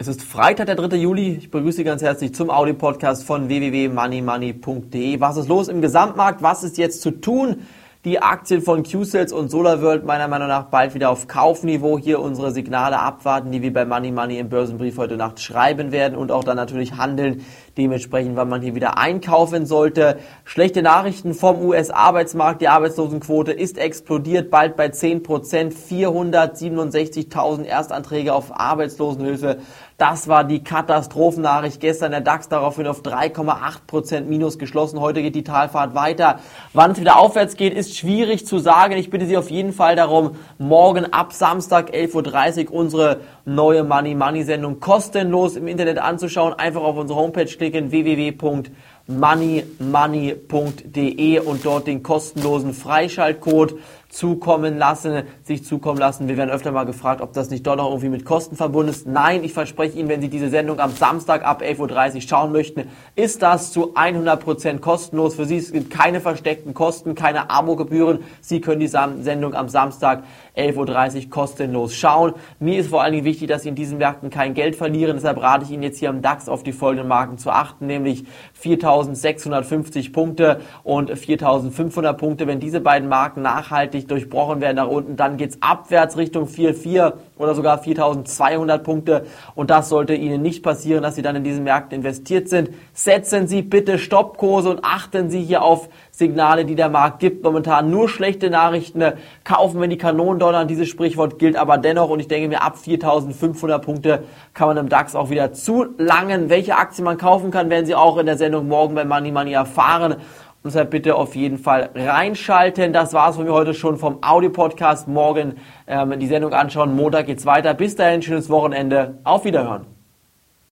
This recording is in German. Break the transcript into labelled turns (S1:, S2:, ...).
S1: Es ist Freitag, der 3. Juli. Ich begrüße Sie ganz herzlich zum Audio-Podcast von www.moneymoney.de. Was ist los im Gesamtmarkt? Was ist jetzt zu tun? Die Aktien von Q-Sales und SolarWorld meiner Meinung nach bald wieder auf Kaufniveau. Hier unsere Signale abwarten, die wir bei Money Money im Börsenbrief heute Nacht schreiben werden und auch dann natürlich handeln. Dementsprechend, wann man hier wieder einkaufen sollte. Schlechte Nachrichten vom US-Arbeitsmarkt. Die Arbeitslosenquote ist explodiert, bald bei 10 Prozent. 467.000 Erstanträge auf Arbeitslosenhilfe. Das war die Katastrophennachricht. Gestern der DAX daraufhin auf 3,8% Minus geschlossen. Heute geht die Talfahrt weiter. Wann es wieder aufwärts geht, ist schwierig zu sagen. Ich bitte Sie auf jeden Fall darum, morgen ab Samstag 11.30 Uhr unsere neue Money Money Sendung kostenlos im Internet anzuschauen. Einfach auf unsere Homepage klicken www.moneymoney.de und dort den kostenlosen Freischaltcode zukommen lassen, sich zukommen lassen. Wir werden öfter mal gefragt, ob das nicht doch noch irgendwie mit Kosten verbunden ist. Nein, ich verspreche Ihnen, wenn Sie diese Sendung am Samstag ab 11.30 Uhr schauen möchten, ist das zu 100% kostenlos. Für Sie es gibt keine versteckten Kosten, keine Abogebühren. Sie können die Sendung am Samstag 11.30 Uhr kostenlos schauen. Mir ist vor allen Dingen wichtig, dass Sie in diesen Märkten kein Geld verlieren. Deshalb rate ich Ihnen jetzt hier am DAX auf die folgenden Marken zu achten, nämlich 4.650 Punkte und 4.500 Punkte. Wenn diese beiden Marken nachhaltig durchbrochen werden nach unten, dann geht's abwärts Richtung 4,4 oder sogar 4200 Punkte und das sollte Ihnen nicht passieren, dass Sie dann in diesen Märkten investiert sind. Setzen Sie bitte Stoppkurse und achten Sie hier auf Signale, die der Markt gibt. Momentan nur schlechte Nachrichten. Kaufen, wenn die Kanonen donnern. Dieses Sprichwort gilt aber dennoch und ich denke mir, ab 4500 Punkte kann man im DAX auch wieder zu langen. Welche Aktien man kaufen kann, werden Sie auch in der Sendung morgen bei Money Money erfahren. Deshalb bitte auf jeden Fall reinschalten. Das war's von mir heute schon vom Audio-Podcast. Morgen ähm, die Sendung anschauen. Montag geht's weiter. Bis dahin, schönes Wochenende. Auf Wiederhören.